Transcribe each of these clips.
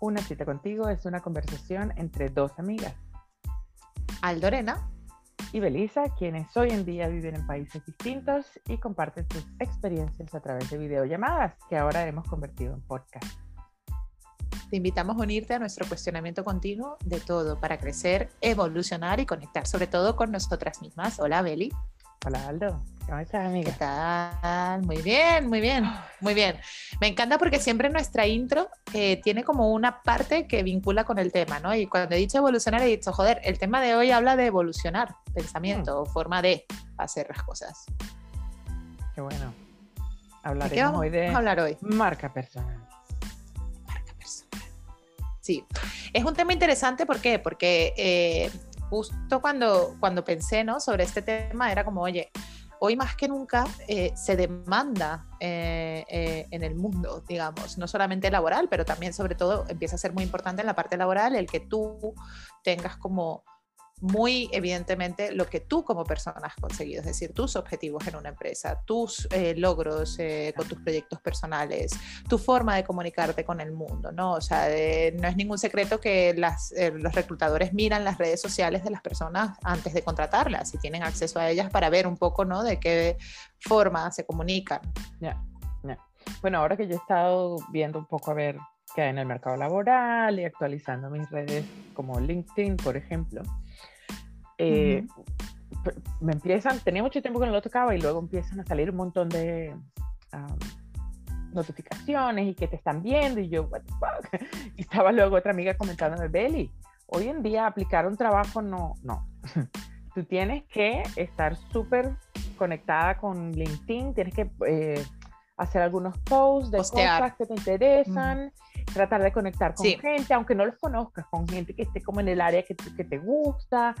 Una cita contigo es una conversación entre dos amigas. Aldorena y Belisa, quienes hoy en día viven en países distintos y comparten sus experiencias a través de videollamadas que ahora hemos convertido en podcast. Te invitamos a unirte a nuestro cuestionamiento continuo de todo para crecer, evolucionar y conectar sobre todo con nosotras mismas. Hola, Beli. Hola, Aldo. ¿Cómo estás, amiga? ¿Qué tal? Muy bien, muy bien, muy bien. Me encanta porque siempre nuestra intro eh, tiene como una parte que vincula con el tema, ¿no? Y cuando he dicho evolucionar, he dicho, joder, el tema de hoy habla de evolucionar, pensamiento, mm. forma de hacer las cosas. Qué bueno. Hablaremos hoy de hablar hoy? marca personal. Marca personal. Sí, es un tema interesante, ¿por qué? Porque eh, justo cuando, cuando pensé ¿no? sobre este tema era como, oye, hoy más que nunca eh, se demanda eh, eh, en el mundo, digamos, no solamente laboral, pero también sobre todo empieza a ser muy importante en la parte laboral el que tú tengas como muy evidentemente lo que tú como persona has conseguido, es decir, tus objetivos en una empresa, tus eh, logros eh, con tus proyectos personales, tu forma de comunicarte con el mundo, ¿no? O sea, no es ningún secreto que eh, los reclutadores miran las redes sociales de las personas antes de contratarlas y tienen acceso a ellas para ver un poco, ¿no? De qué forma se comunican. Ya, Bueno, ahora que yo he estado viendo un poco a ver qué hay en el mercado laboral y actualizando mis redes como LinkedIn, por ejemplo, eh, me empiezan, tenía mucho tiempo que no lo tocaba y luego empiezan a salir un montón de notificaciones y que te están viendo y yo, what the fuck? Y estaba luego otra amiga comentándome, Belly, hoy en día aplicar un trabajo no, no. Tú tienes que estar súper conectada con LinkedIn, tienes que eh, hacer algunos posts de cosas que te interesan, tratar de conectar con gente, aunque no los conozcas, con gente que esté como en el área que, que te gusta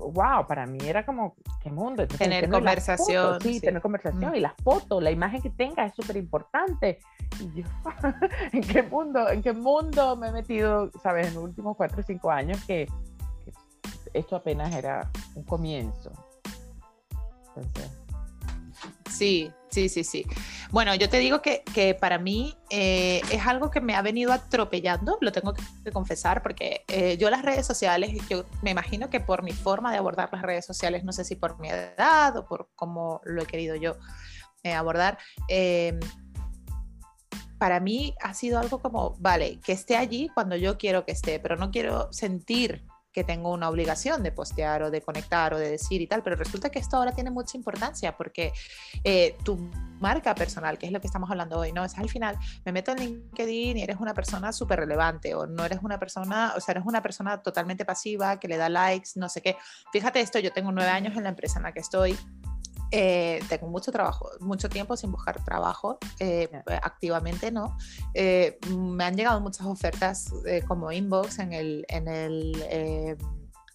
wow, para mí era como, ¿qué mundo? tener conversación. sí, tener conversación. Y las fotos, la imagen que tenga es súper importante. Y yo, ¿en qué mundo, en qué mundo me he metido, sabes, en los últimos cuatro o cinco años que, esto apenas era un comienzo? Entonces, Sí, sí, sí, sí. Bueno, yo te digo que, para mí eh, es algo que me ha venido atropellando, lo tengo que confesar, porque eh, yo las redes sociales, yo me imagino que por mi forma de abordar las redes sociales, no sé si por mi edad o por cómo lo he querido yo eh, abordar, para mí ha sido algo como, vale, que esté allí cuando yo quiero que esté, pero no quiero sentir que tengo una obligación de postear o de conectar o de decir y tal, pero resulta que esto ahora tiene mucha importancia porque eh, tu marca personal, que es lo que estamos hablando hoy, ¿no? Es al final, me meto en LinkedIn y eres una persona súper relevante o no eres una persona, o sea, eres una persona totalmente pasiva que le da likes, no sé qué. Fíjate esto, yo tengo nueve años en la empresa en la que estoy eh, tengo mucho trabajo, mucho tiempo sin buscar trabajo, eh, activamente no. Eh, me han llegado muchas ofertas como inbox en el, en el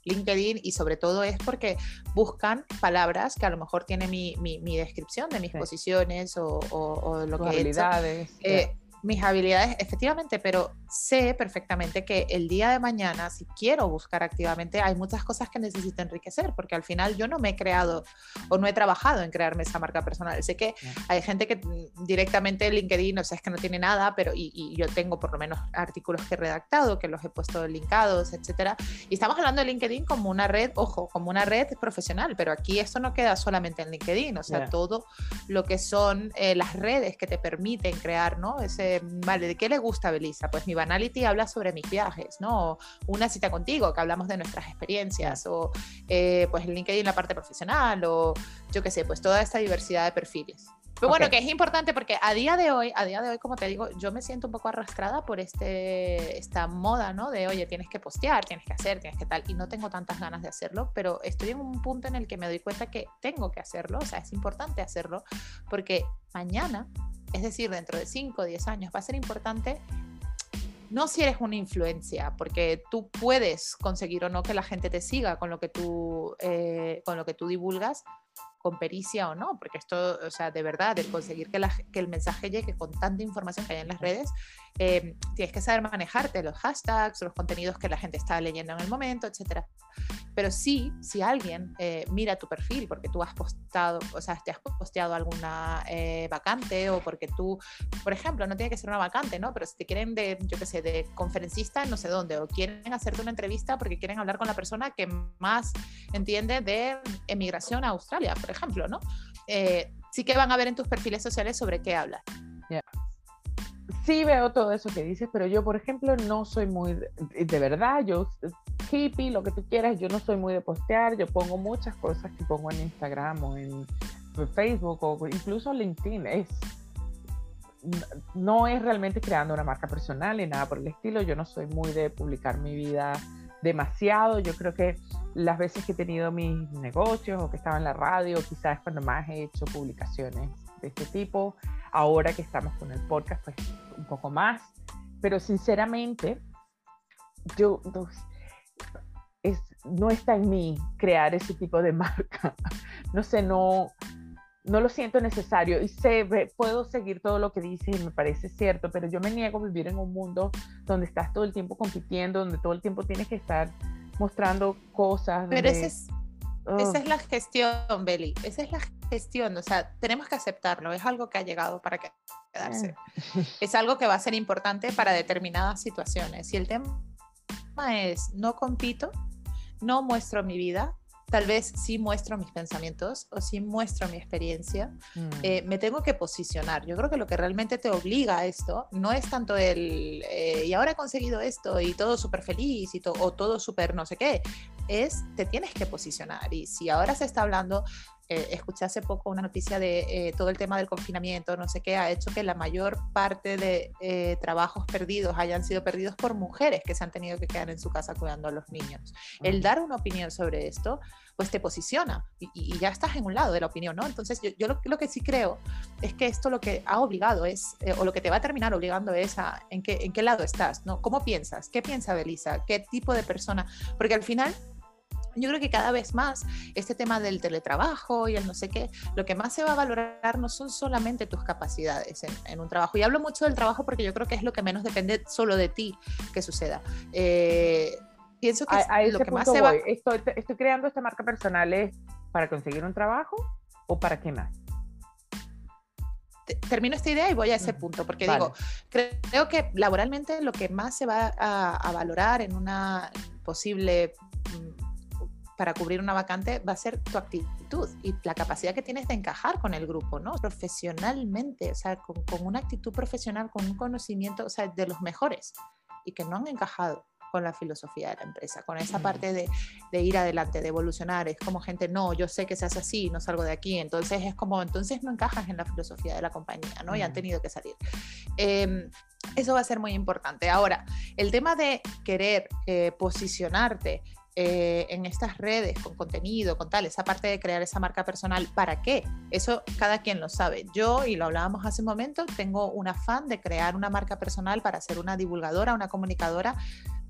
LinkedIn y sobre todo es porque buscan palabras que a lo mejor tiene mi, mi, mi descripción de mis posiciones o, o, lo que habilidades. He mis habilidades, efectivamente, pero sé perfectamente que el día de mañana, si quiero buscar activamente, hay muchas cosas que necesito enriquecer, porque al final yo no me he creado o no he trabajado en crearme esa marca personal. Sé que hay gente que directamente LinkedIn, o sea, es que no tiene nada, pero y, yo tengo por lo menos artículos que he redactado, que los he puesto linkados, etcétera. Y estamos hablando de LinkedIn como una red, ojo, como una red profesional, pero aquí esto no queda solamente en LinkedIn, o sea, todo lo que son eh, las redes que te permiten crear, ¿no? Ese vale, ¿de qué le gusta Belisa? Pues mi Banality habla sobre mis viajes, ¿no? Una cita contigo, que hablamos de nuestras experiencias, o eh, pues el LinkedIn la parte profesional, o yo qué sé, pues toda esta diversidad de perfiles. Pero bueno, que es importante porque a día de hoy, a día de hoy, como te digo, yo me siento un poco arrastrada por este, esta moda, ¿no? De, oye, tienes que postear, tienes que hacer, tienes que tal, y no tengo tantas ganas de hacerlo, pero estoy en un punto en el que me doy cuenta que tengo que hacerlo, o sea, es importante hacerlo, porque mañana es decir, dentro de 5 o 10 años, va a ser importante no si eres una influencia, porque tú puedes conseguir o no que la gente te siga con lo que tú, eh, con lo que tú divulgas, con pericia o no, porque esto, o sea, de verdad, el conseguir que, la, que el mensaje llegue con tanta información que hay en las redes, eh, tienes que saber manejarte los hashtags, los contenidos que la gente está leyendo en el momento, etcétera. Pero sí, si alguien eh, mira tu perfil porque tú has postado, o sea, te has posteado alguna eh, vacante o porque tú, por ejemplo, no tiene que ser una vacante, ¿no? Pero si te quieren de, yo qué sé, de conferencista no sé dónde, o quieren hacerte una entrevista porque quieren hablar con la persona que más entiende de emigración a Australia, por ejemplo, ¿no? sí que van a ver en tus perfiles sociales sobre qué hablas sí veo todo eso que dices, pero yo, por ejemplo, no soy muy, de, verdad, yo, hippie, lo que tú quieras, yo no soy muy de postear, yo pongo muchas cosas que pongo en Instagram o en Facebook o incluso LinkedIn, es, no es realmente creando una marca personal ni nada por el estilo, yo no soy muy de publicar mi vida demasiado, yo creo que las veces que he tenido mis negocios o que estaba en la radio, quizás cuando más he hecho publicaciones de este tipo, ahora que estamos con el podcast, pues un poco más, pero sinceramente, yo es, no está en mí crear ese tipo de marca. No sé, no, no lo siento necesario y sé, puedo seguir todo lo que dices y me parece cierto, pero yo me niego a vivir en un mundo donde estás todo el tiempo compitiendo, donde todo el tiempo tienes que estar mostrando cosas. Pero esa es la gestión, Beli, esa es la gestión, o sea, tenemos que aceptarlo, es algo que ha llegado para quedarse. Es algo que va a ser importante para determinadas situaciones. Si el tema es no compito, no muestro mi vida, tal vez sí muestro mis pensamientos o sí muestro mi experiencia, mm. eh, me tengo que posicionar. Yo creo que lo que realmente te obliga a esto no es tanto el, eh, y ahora he conseguido esto y todo súper feliz y o todo súper no sé qué, es te tienes que posicionar. Y si ahora se está hablando eh, escuché hace poco una noticia de eh, todo el tema del confinamiento, no sé qué, ha hecho que la mayor parte de eh, trabajos perdidos hayan sido perdidos por mujeres que se han tenido que quedar en su casa cuidando a los niños. El dar una opinión sobre esto, pues te posiciona y, ya estás en un lado de la opinión, ¿no? Entonces yo, lo, que sí creo es que esto lo que ha obligado es, o lo que te va a terminar obligando es a en qué, en qué lado estás, ¿no? ¿Cómo piensas? ¿Qué piensa Belisa? ¿Qué tipo de persona? Porque al final yo creo que cada vez más este tema del teletrabajo y el no sé qué, lo que más se va a valorar no son solamente tus capacidades en, un trabajo. Y hablo mucho del trabajo porque yo creo que es lo que menos depende solo de ti que suceda. Eh, pienso que lo que más se va... Estoy, estoy creando esta marca personal es para conseguir un trabajo o para qué más termino esta idea y voy a ese punto, porque digo, creo que laboralmente lo que más se va a, a, valorar en una posible mm, para cubrir una vacante va a ser tu actitud y la capacidad que tienes de encajar con el grupo, ¿no? Profesionalmente, o sea, con, una actitud profesional, con un conocimiento, o sea, de los mejores y que no han encajado con la filosofía de la empresa, con esa parte de, de, ir adelante, de evolucionar. Es como gente, no, yo sé que se hace así, no salgo de aquí. Entonces es como, entonces no encajas en la filosofía de la compañía, ¿no? Y han tenido que salir. Em, eso va a ser muy importante. Ahora, el tema de querer eh, posicionarte eh, en estas redes con contenido, con tal, esa parte de crear esa marca personal, ¿para qué? Eso cada quien lo sabe. Yo, y lo hablábamos hace un momento, tengo un afán de crear una marca personal para ser una divulgadora, una comunicadora.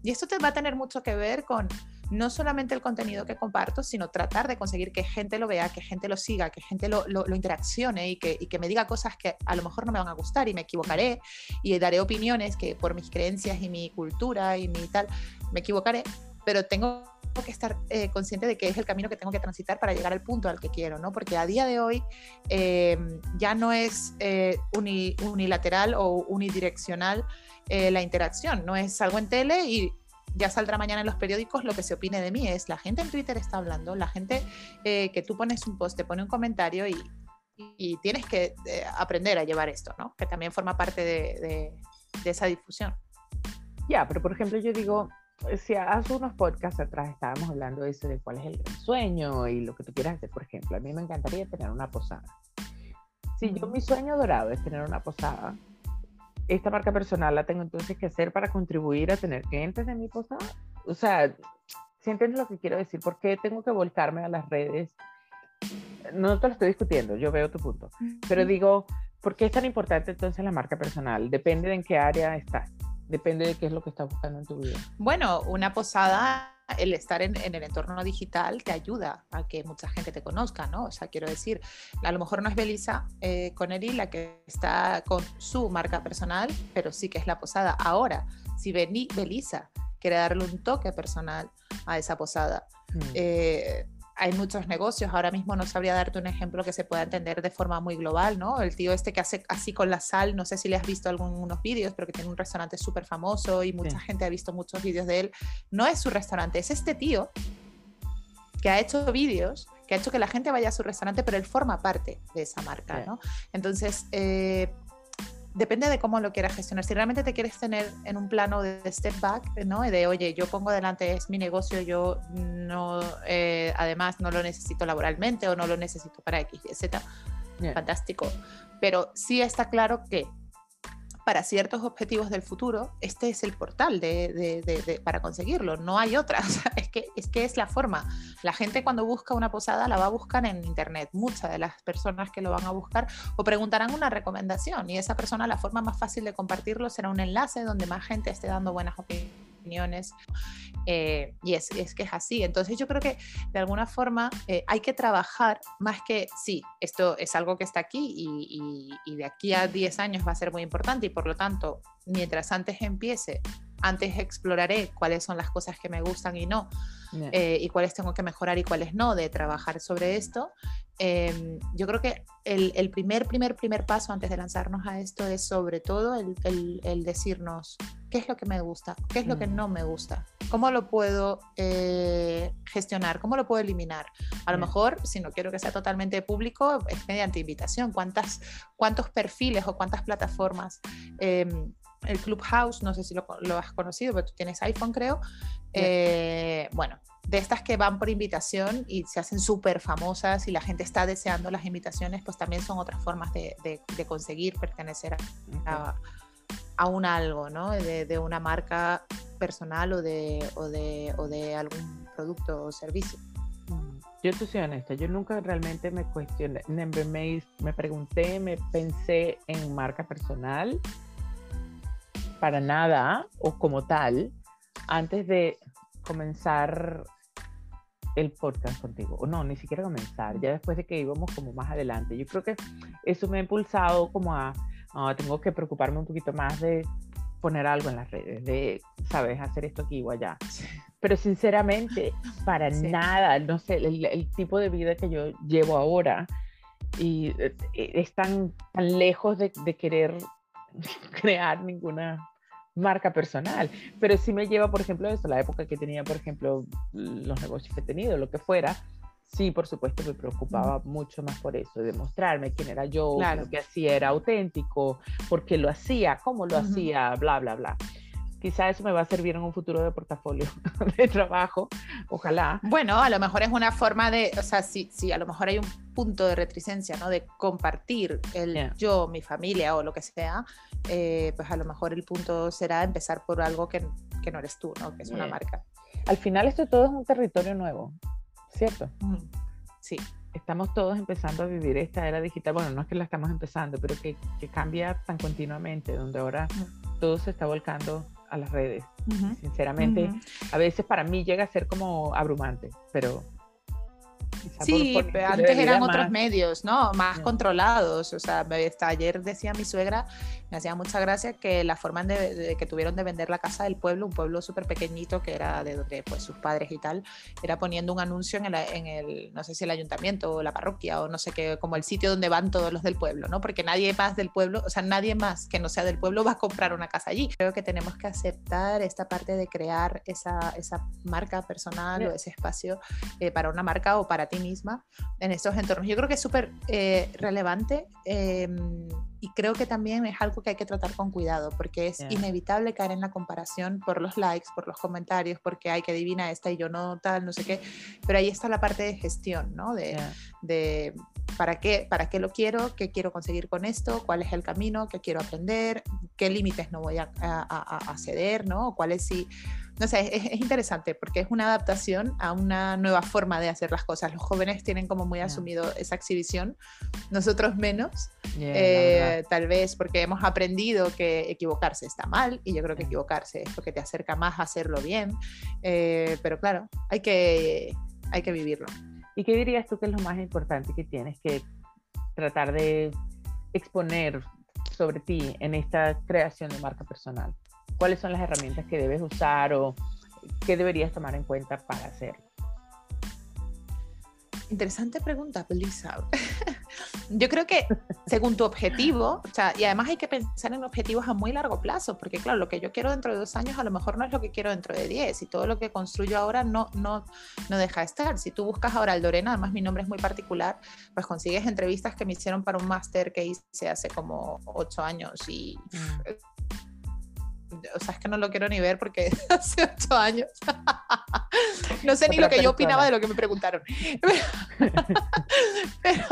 Y esto te va a tener mucho que ver con no solamente el contenido que comparto, sino tratar de conseguir que gente lo vea, que gente lo siga, que gente lo, lo, interaccione y que, y que, me diga cosas que a lo mejor no me van a gustar y me equivocaré y daré opiniones que por mis creencias y mi cultura y mi tal, me equivocaré, pero tengo que estar eh, consciente de que es el camino que tengo que transitar para llegar al punto al que quiero, ¿no? Porque a día de hoy em, ya no es eh, unilateral o unidireccional eh, la interacción, no es algo en tele y ya saldrá mañana en los periódicos lo que se opine de mí, es la gente en Twitter está hablando, la gente que tú pones un post, te pone un comentario y, y tienes que aprender a llevar esto, ¿no? Que también forma parte de, de esa difusión. Ya, pero por ejemplo yo digo, si hace unos podcasts atrás estábamos hablando de eso, de cuál es el gran sueño y lo que tú quieras hacer, por ejemplo, a mí me encantaría tener una posada. Si yo mi sueño dorado es tener una posada, esta marca personal la tengo entonces que hacer para contribuir a tener clientes de mi posada. O sea, si entiendes lo que quiero decir, ¿por qué tengo que volcarme a las redes? No te lo estoy discutiendo, yo veo tu punto, pero digo, ¿por qué es tan importante entonces la marca personal? Depende de en qué área estás. Depende de qué es lo que estás buscando en tu vida. Bueno, una posada el estar en, el entorno digital te ayuda a que mucha gente te conozca, ¿no? O sea, quiero decir, a lo mejor no es Belisa eh, Connery la que está con su marca personal, pero sí que es la posada. Ahora, si Belisa quiere darle un toque personal a esa posada, mm. eh, hay muchos negocios, ahora mismo no sabría darte un ejemplo que se pueda entender de forma muy global, ¿no? El tío este que hace así con la sal, no sé si le has visto algunos vídeos, pero que tiene un restaurante súper famoso y mucha gente ha visto muchos vídeos de él. No es su restaurante, es este tío que ha hecho vídeos, que ha hecho que la gente vaya a su restaurante, pero él forma parte de esa marca, ¿no? Entonces, eh, depende de cómo lo quieras gestionar. Si realmente te quieres tener en un plano de step back, ¿no? De, oye, yo pongo delante, es mi negocio, yo no, eh, además no lo necesito laboralmente o no lo necesito para X, Z. Fantástico. Pero sí está claro que para ciertos objetivos del futuro, este es el portal de, para conseguirlo, no hay otra. es, que, es que es la forma. La gente cuando busca una posada la va a buscar en Internet. Muchas de las personas que lo van a buscar o preguntarán una recomendación y esa persona la forma más fácil de compartirlo será un enlace donde más gente esté dando buenas opiniones opiniones. Eh, y es, que es así. Entonces yo creo que de alguna forma eh, hay que trabajar más que, sí, esto es algo que está aquí y, y, de aquí a 10 años va a ser muy importante y por lo tanto, mientras antes empiece, antes exploraré cuáles son las cosas que me gustan y no, eh, y cuáles tengo que mejorar y cuáles no, de trabajar sobre esto. Em, yo creo que el, el, primer, primer, primer paso antes de lanzarnos a esto es sobre todo el, el, el decirnos qué es lo que me gusta, qué es lo que mm. no me gusta, cómo lo puedo eh, gestionar, cómo lo puedo eliminar. A lo mejor, si no quiero que sea totalmente público, es mediante invitación. ¿Cuántas, ¿Cuántos perfiles o cuántas plataformas? Em, el Clubhouse, no sé si lo, lo, has conocido, pero tú tienes iPhone, creo. Eh, bueno, de estas que van por invitación y se hacen súper famosas y la gente está deseando las invitaciones, pues también son otras formas de, de, conseguir pertenecer a, a, un algo, ¿no? De, de, una marca personal o de, o de, o de algún producto o servicio. Mm, yo te soy honesta, yo nunca realmente me cuestioné, me, me, me pregunté, me pensé en marca personal para nada o como tal antes de comenzar el podcast contigo. O no, ni siquiera comenzar, ya después de que íbamos como más adelante. Yo creo que eso me ha impulsado como a, tengo que preocuparme un poquito más de poner algo en las redes, de, sabes, hacer esto aquí o allá. Pero sinceramente, para nada, no sé, el, tipo de vida que yo llevo ahora y eh, es tan, tan lejos de, de querer crear ninguna marca personal, pero sí me lleva, por ejemplo, eso, la época que tenía, por ejemplo, los negocios que he tenido, lo que fuera, sí, por supuesto, me preocupaba mucho más por eso, de mostrarme quién era yo, lo que hacía era auténtico, por qué lo hacía, cómo lo hacía, bla, bla, bla quizá eso me va a servir en un futuro de portafolio de trabajo, ojalá. Bueno, a lo mejor es una forma de, o sea, si, si a lo mejor hay un punto de retricencia, ¿no? De compartir el yo, mi familia o lo que sea, eh, pues a lo mejor el punto será empezar por algo que, que no eres tú, ¿no? Que es una marca. Al final esto todo es un territorio nuevo, ¿cierto? Sí. Estamos todos empezando a vivir esta era digital, bueno, no es que la estamos empezando, pero que, que cambia tan continuamente, donde ahora todo se está volcando a las redes. Sinceramente, a veces para mí llega a ser como abrumante, pero Sí, antes eran otros medios, ¿no? Más controlados. O sea, hasta ayer decía mi suegra, me hacía mucha gracia que la forma de, que tuvieron de vender la casa del pueblo, un pueblo súper pequeñito que era de donde pues sus padres y tal, era poniendo un anuncio en el, en el, no sé si el ayuntamiento o la parroquia o no sé qué, como el sitio donde van todos los del pueblo, ¿no? Porque nadie más del pueblo, o sea, nadie más que no sea del pueblo va a comprar una casa allí. Creo que tenemos que aceptar esta parte de crear esa, esa marca personal o ese espacio eh, para una marca o para ti misma en estos entornos. Yo creo que es súper eh, relevante em, y creo que también es algo que hay que tratar con cuidado porque es inevitable caer en la comparación por los likes, por los comentarios, porque hay que adivina esta y yo no tal, no sé qué, pero ahí está la parte de gestión, ¿no? De, de ¿para, qué, para qué lo quiero, qué quiero conseguir con esto, cuál es el camino, qué quiero aprender, qué límites no voy a, a, a ceder, ¿no? Cuáles sí no sé, es, interesante porque es una adaptación a una nueva forma de hacer las cosas. Los jóvenes tienen como muy asumido esa exhibición, nosotros menos, eh, tal vez porque hemos aprendido que equivocarse está mal y yo creo que equivocarse es lo que te acerca más a hacerlo bien, eh, pero claro, hay que, hay que vivirlo. ¿Y qué dirías tú que es lo más importante que tienes que tratar de exponer sobre ti en esta creación de marca personal? ¿Cuáles son las herramientas que debes usar o qué deberías tomar en cuenta para hacerlo? Interesante pregunta, Belisa. Yo creo que según tu objetivo, o sea, y además hay que pensar en objetivos a muy largo plazo, porque claro, lo que yo quiero dentro de dos años a lo mejor no es lo que quiero dentro de diez, y todo lo que construyo ahora no, no, no deja de estar. Si tú buscas ahora el Lorena, además mi nombre es muy particular, pues consigues entrevistas que me hicieron para un máster que hice hace como ocho años y... Mm o sea, es que no lo quiero ni ver porque hace ocho años. no sé ni lo que yo opinaba de lo que me preguntaron. pero,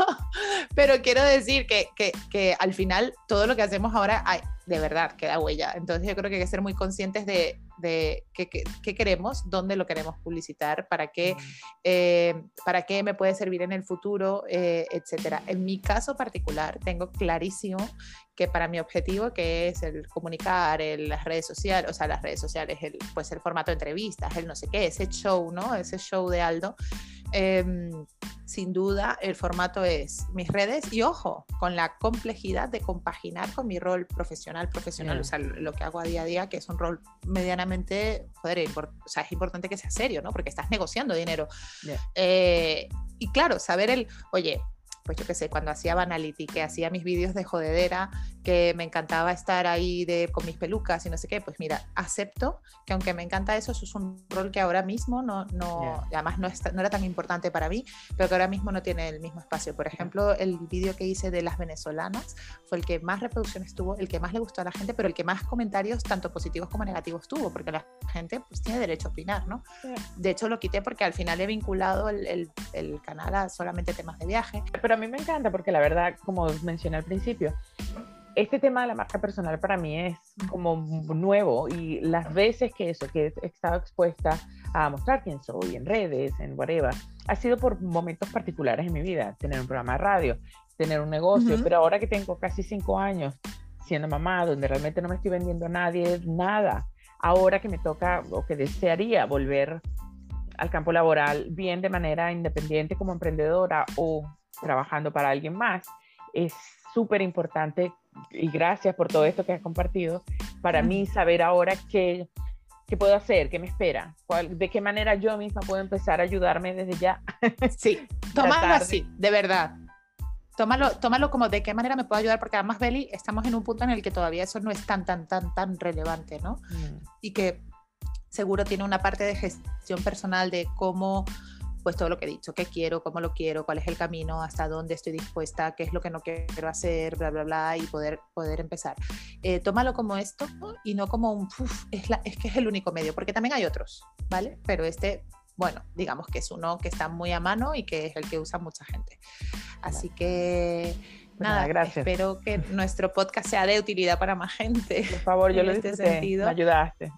pero, quiero decir que, que, que, al final todo lo que hacemos ahora, hay, de verdad, queda huella. Entonces yo creo que hay que ser muy conscientes de, de qué, qué, queremos, dónde lo queremos publicitar, para qué, eh, para qué me puede servir en el futuro, eh, etcétera. En mi caso particular, tengo clarísimo que para mi objetivo, que es el comunicar, en las redes sociales, o sea, las redes sociales, el, pues el formato de entrevistas, el no sé qué, ese show, ¿no? Ese show de Aldo, Em, sin duda, el formato es mis redes y ojo, con la complejidad de compaginar con mi rol profesional, profesional, o sea, lo que hago a día a día, que es un rol medianamente, joder, o sea, es importante que sea serio, ¿no? Porque estás negociando dinero. Eh, y claro, saber el, oye, pues yo qué sé, cuando hacía Banality, que hacía mis vídeos de jodedera, que me encantaba estar ahí de, con mis pelucas y no sé qué, pues mira, acepto que aunque me encanta eso, eso es un rol que ahora mismo no, no además no, no era tan importante para mí, pero que ahora mismo no tiene el mismo espacio. Por ejemplo, el vídeo que hice de las venezolanas fue el que más reproducciones tuvo, el que más le gustó a la gente, pero el que más comentarios, tanto positivos como negativos, tuvo, porque la gente pues tiene derecho a opinar, ¿no? De hecho, lo quité porque al final he vinculado el, el, el canal a solamente temas de viaje. Pero a mí me encanta porque la verdad, como mencioné al principio, este tema de la marca personal para mí es como nuevo y las veces que eso, que he estado expuesta a mostrar quién soy en redes, en whatever, ha sido por momentos particulares en mi vida, tener un programa de radio, tener un negocio, pero ahora que tengo casi cinco años siendo mamá, donde realmente no me estoy vendiendo a nadie, nada, ahora que me toca o que desearía volver al campo laboral bien de manera independiente como emprendedora o trabajando para alguien más, es súper importante y gracias por todo esto que has compartido. Para mí saber ahora qué, qué puedo hacer, qué me espera, de qué manera yo misma puedo empezar a ayudarme desde ya. Sí, tómalo así, de verdad. Tómalo, tómalo como de qué manera me puedo ayudar, porque además, Beli, estamos en un punto en el que todavía eso no es tan, tan, tan, tan relevante, ¿no? Mm. Y que seguro tiene una parte de gestión personal de cómo pues todo lo que he dicho, qué quiero, cómo lo quiero, cuál es el camino, hasta dónde estoy dispuesta, qué es lo que no quiero hacer, bla, bla, bla, y poder, poder empezar. Eh, tómalo como esto y no como un, es, la, es que es el único medio, porque también hay otros, ¿vale? Pero este, bueno, digamos que es uno que está muy a mano y que es el que usa mucha gente. Así que... Pues nada, gracias. espero que nuestro podcast sea de utilidad para más gente. Por favor, yo lo este sentido. Me ayudaste.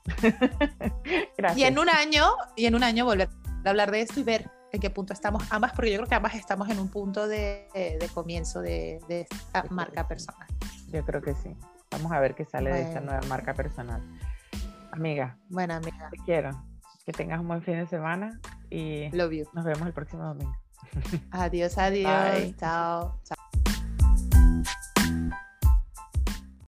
gracias. Y en un año, y en un año volver a hablar de esto y ver en qué punto estamos ambas, porque yo creo que ambas estamos en un punto de, de comienzo de, de, esta marca personal. Yo creo que sí. Vamos a ver qué sale de esta nueva marca personal. Amiga. Buena amiga. Te quiero. Que tengas un buen fin de semana y Love you. nos vemos el próximo domingo. Adiós, adiós. Chao. Chao.